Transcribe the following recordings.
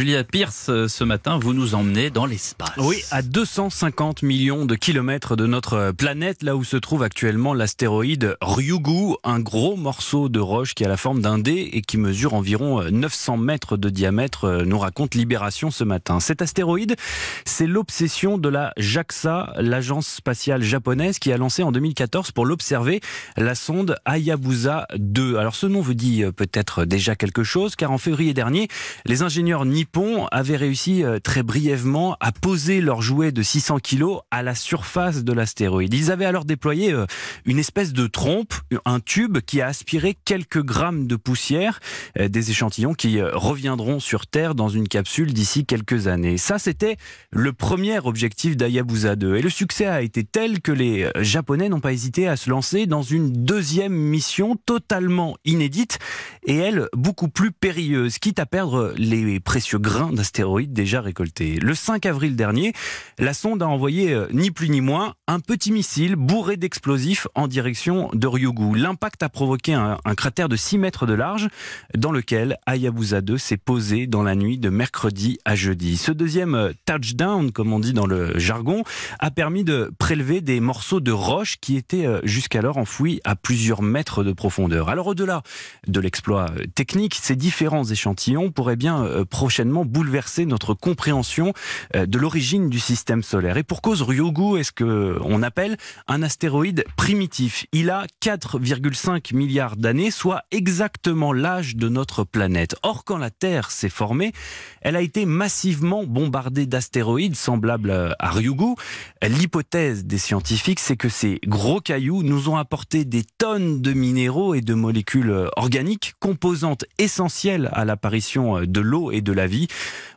Julia Pierce, euh, ce matin, vous nous emmenez dans l'espace. Oui, à 250 millions de kilomètres de notre planète, là où se trouve actuellement l'astéroïde Ryugu, un gros morceau de roche qui a la forme d'un dé et qui mesure environ 900 mètres de diamètre, euh, nous raconte Libération ce matin. Cet astéroïde, c'est l'obsession de la JAXA, l'agence spatiale japonaise, qui a lancé en 2014 pour l'observer la sonde Hayabusa 2. Alors ce nom vous dit euh, peut-être déjà quelque chose, car en février dernier, les ingénieurs nippons avaient réussi euh, très brièvement à poser leur jouet de 600 kg à la surface de l'astéroïde. Ils avaient alors déployé euh, une espèce de trompe, un tube qui a aspiré quelques grammes de poussière, euh, des échantillons qui reviendront sur Terre dans une capsule d'ici quelques années. Ça, c'était le premier objectif d'Ayabusa 2. Et le succès a été tel que les Japonais n'ont pas hésité à se lancer dans une deuxième mission totalement inédite et elle beaucoup plus périlleuse, quitte à perdre les précieux grains d'astéroïdes déjà récoltés. Le 5 avril dernier, la sonde a envoyé euh, ni plus ni moins un petit missile bourré d'explosifs en direction de Ryugu. L'impact a provoqué un, cratère de 6 mètres de large dans lequel Hayabusa 2 s'est posé dans la nuit de mercredi à jeudi. Ce deuxième euh, touchdown, comme on dit dans le jargon, a permis de prélever des morceaux de roche qui étaient euh, jusqu'alors enfouis à plusieurs mètres de profondeur. Alors au-delà de l'exploit technique, ces différents échantillons pourraient bien euh, bouleverser notre compréhension euh, de l'origine du système solaire. Et pour cause, Ryugu est ce que on appelle un astéroïde primitif? Il a 4,5 milliards d'années, soit exactement l'âge de notre planète. Or, quand la Terre s'est formée, elle a été massivement bombardée d'astéroïdes semblables à Ryugu. L'hypothèse des scientifiques, c'est que ces gros cailloux nous ont apporté des tonnes de minéraux et de molécules organiques, composantes essentielles à l'apparition de l'eau et de la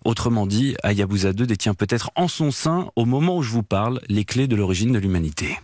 Autrement dit, Hayabusa 2 détient peut-être en son sein, au moment où je vous parle, les clés de l'origine de l'humanité.